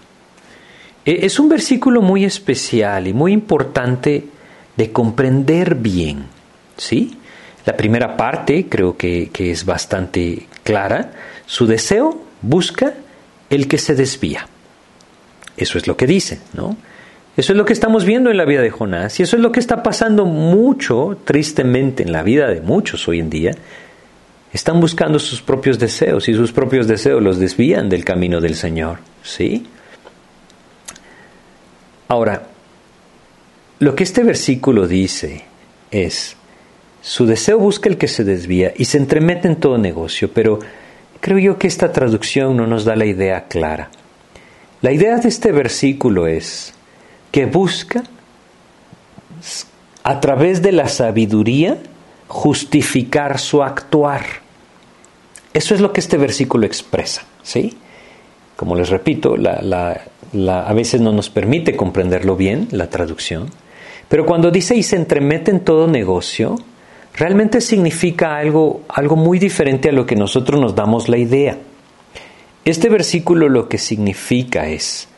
E, es un versículo muy especial y muy importante de comprender bien, ¿sí? La primera parte creo que, que es bastante clara. Su deseo busca el que se desvía. Eso es lo que dice, ¿no? Eso es lo que estamos viendo en la vida de Jonás y eso es lo que está pasando mucho, tristemente, en la vida de muchos hoy en día. Están buscando sus propios deseos y sus propios deseos los desvían del camino del Señor, ¿sí? Ahora, lo que este versículo dice es, su deseo busca el que se desvía y se entremete en todo negocio, pero creo yo que esta traducción no nos da la idea clara. La idea de este versículo es que busca a través de la sabiduría justificar su actuar. Eso es lo que este versículo expresa, ¿sí? Como les repito, a veces no nos permite comprenderlo bien, la traducción, pero cuando dice y se entremete en todo negocio, realmente significa algo, algo muy diferente a lo que nosotros nos damos la idea. Este versículo lo que significa es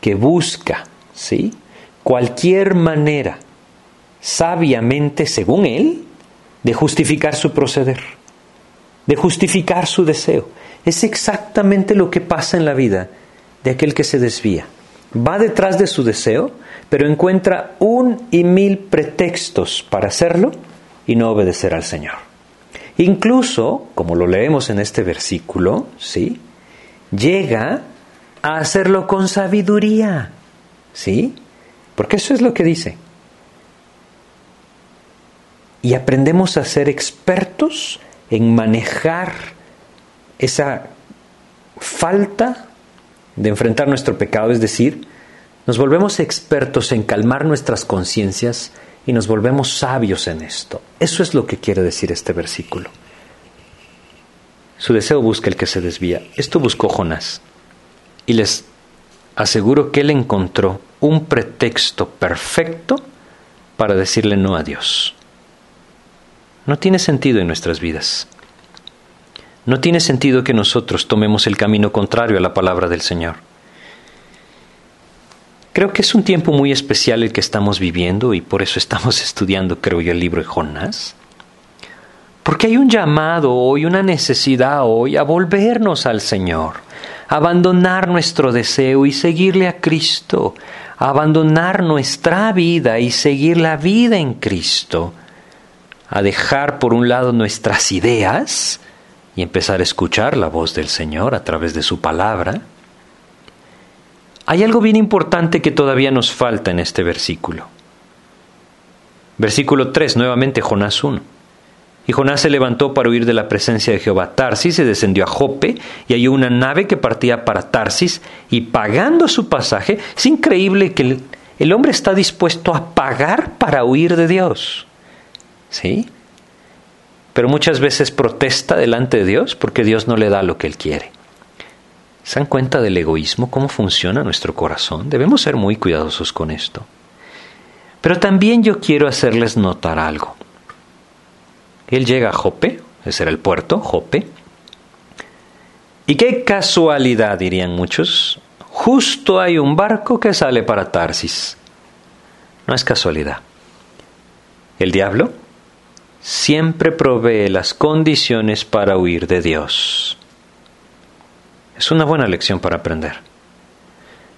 que busca, ¿sí? Cualquier manera, sabiamente, según él, de justificar su proceder, de justificar su deseo. Es exactamente lo que pasa en la vida de aquel que se desvía. Va detrás de su deseo, pero encuentra un y mil pretextos para hacerlo y no obedecer al Señor. Incluso, como lo leemos en este versículo, ¿sí? llega a hacerlo con sabiduría. ¿Sí? Porque eso es lo que dice. Y aprendemos a ser expertos en manejar esa falta de enfrentar nuestro pecado, es decir, nos volvemos expertos en calmar nuestras conciencias y nos volvemos sabios en esto. Eso es lo que quiere decir este versículo. Su deseo busca el que se desvía. Esto buscó Jonás. Y les aseguro que él encontró un pretexto perfecto para decirle no a Dios. No tiene sentido en nuestras vidas. No tiene sentido que nosotros tomemos el camino contrario a la palabra del Señor. Creo que es un tiempo muy especial el que estamos viviendo y por eso estamos estudiando, creo yo, el libro de Jonás. Porque hay un llamado hoy, una necesidad hoy a volvernos al Señor, a abandonar nuestro deseo y seguirle a Cristo, a abandonar nuestra vida y seguir la vida en Cristo, a dejar por un lado nuestras ideas y empezar a escuchar la voz del Señor a través de su palabra. Hay algo bien importante que todavía nos falta en este versículo. Versículo 3, nuevamente Jonás 1. Y Jonás se levantó para huir de la presencia de Jehová. Tarsis se descendió a Jope y halló una nave que partía para Tarsis y pagando su pasaje, es increíble que el, el hombre está dispuesto a pagar para huir de Dios. ¿Sí? Pero muchas veces protesta delante de Dios porque Dios no le da lo que él quiere. ¿Se dan cuenta del egoísmo? ¿Cómo funciona nuestro corazón? Debemos ser muy cuidadosos con esto. Pero también yo quiero hacerles notar algo. Él llega a Jope, ese era el puerto, Jope. Y qué casualidad, dirían muchos, justo hay un barco que sale para Tarsis. No es casualidad. El diablo siempre provee las condiciones para huir de Dios. Es una buena lección para aprender.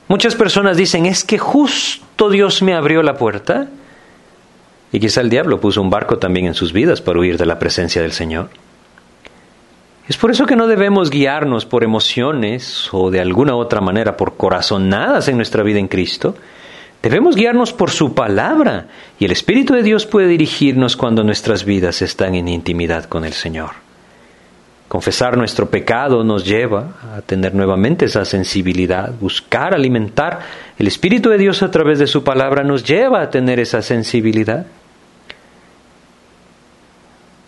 Muchas personas dicen, es que justo Dios me abrió la puerta. Y quizá el diablo puso un barco también en sus vidas para huir de la presencia del Señor. Es por eso que no debemos guiarnos por emociones o de alguna otra manera por corazonadas en nuestra vida en Cristo, Debemos guiarnos por su palabra y el Espíritu de Dios puede dirigirnos cuando nuestras vidas están en intimidad con el Señor. Confesar nuestro pecado nos lleva a tener nuevamente esa sensibilidad, buscar, alimentar. El Espíritu de Dios a través de su palabra nos lleva a tener esa sensibilidad.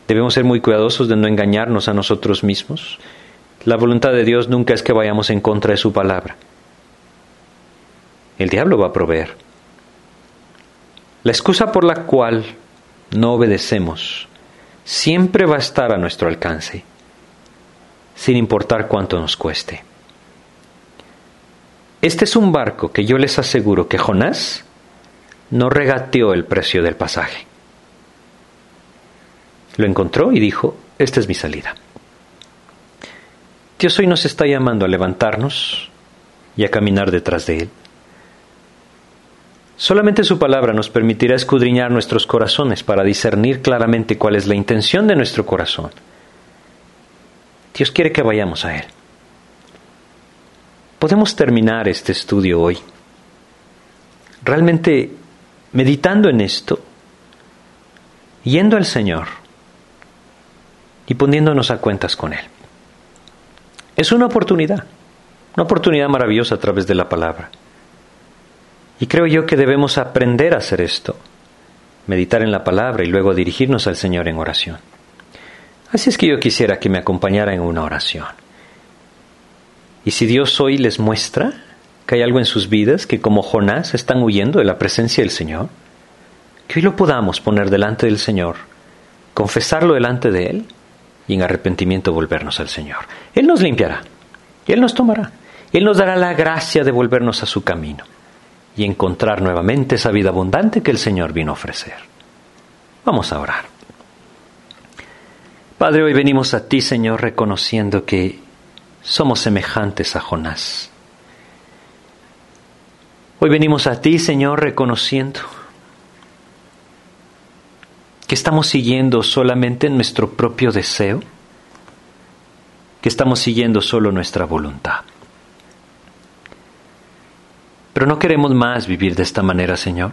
Debemos ser muy cuidadosos de no engañarnos a nosotros mismos. La voluntad de Dios nunca es que vayamos en contra de su palabra. El diablo va a proveer. La excusa por la cual no obedecemos siempre va a estar a nuestro alcance, sin importar cuánto nos cueste. Este es un barco que yo les aseguro que Jonás no regateó el precio del pasaje. Lo encontró y dijo, esta es mi salida. Dios hoy nos está llamando a levantarnos y a caminar detrás de Él. Solamente su palabra nos permitirá escudriñar nuestros corazones para discernir claramente cuál es la intención de nuestro corazón. Dios quiere que vayamos a Él. Podemos terminar este estudio hoy realmente meditando en esto, yendo al Señor y poniéndonos a cuentas con Él. Es una oportunidad, una oportunidad maravillosa a través de la palabra. Y creo yo que debemos aprender a hacer esto, meditar en la palabra y luego dirigirnos al Señor en oración. Así es que yo quisiera que me acompañara en una oración. Y si Dios hoy les muestra que hay algo en sus vidas que como Jonás están huyendo de la presencia del Señor, que hoy lo podamos poner delante del Señor, confesarlo delante de Él y en arrepentimiento volvernos al Señor. Él nos limpiará, Él nos tomará, Él nos dará la gracia de volvernos a su camino y encontrar nuevamente esa vida abundante que el Señor vino a ofrecer. Vamos a orar. Padre, hoy venimos a ti, Señor, reconociendo que somos semejantes a Jonás. Hoy venimos a ti, Señor, reconociendo que estamos siguiendo solamente nuestro propio deseo, que estamos siguiendo solo nuestra voluntad. Pero no queremos más vivir de esta manera, Señor.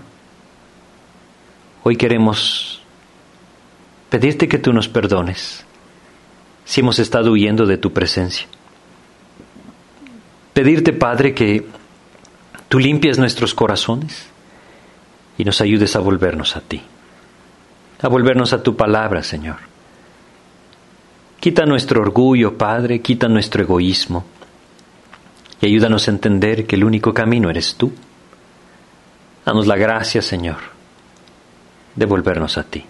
Hoy queremos pedirte que tú nos perdones si hemos estado huyendo de tu presencia. Pedirte, Padre, que tú limpies nuestros corazones y nos ayudes a volvernos a ti, a volvernos a tu palabra, Señor. Quita nuestro orgullo, Padre, quita nuestro egoísmo y ayúdanos a entender que el único camino eres tú. Danos la gracia, Señor, de volvernos a ti.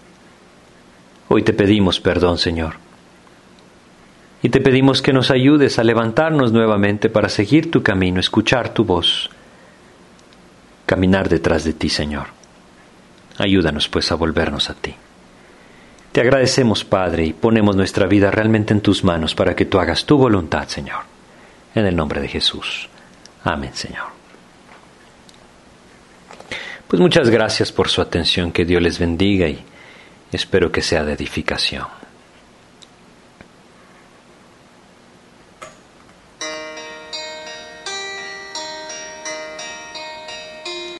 Hoy te pedimos perdón, Señor, y te pedimos que nos ayudes a levantarnos nuevamente para seguir tu camino, escuchar tu voz, caminar detrás de ti, Señor. Ayúdanos pues a volvernos a ti. Te agradecemos, Padre, y ponemos nuestra vida realmente en tus manos para que tú hagas tu voluntad, Señor. En el nombre de Jesús. Amén, Señor. Pues muchas gracias por su atención, que Dios les bendiga y espero que sea de edificación.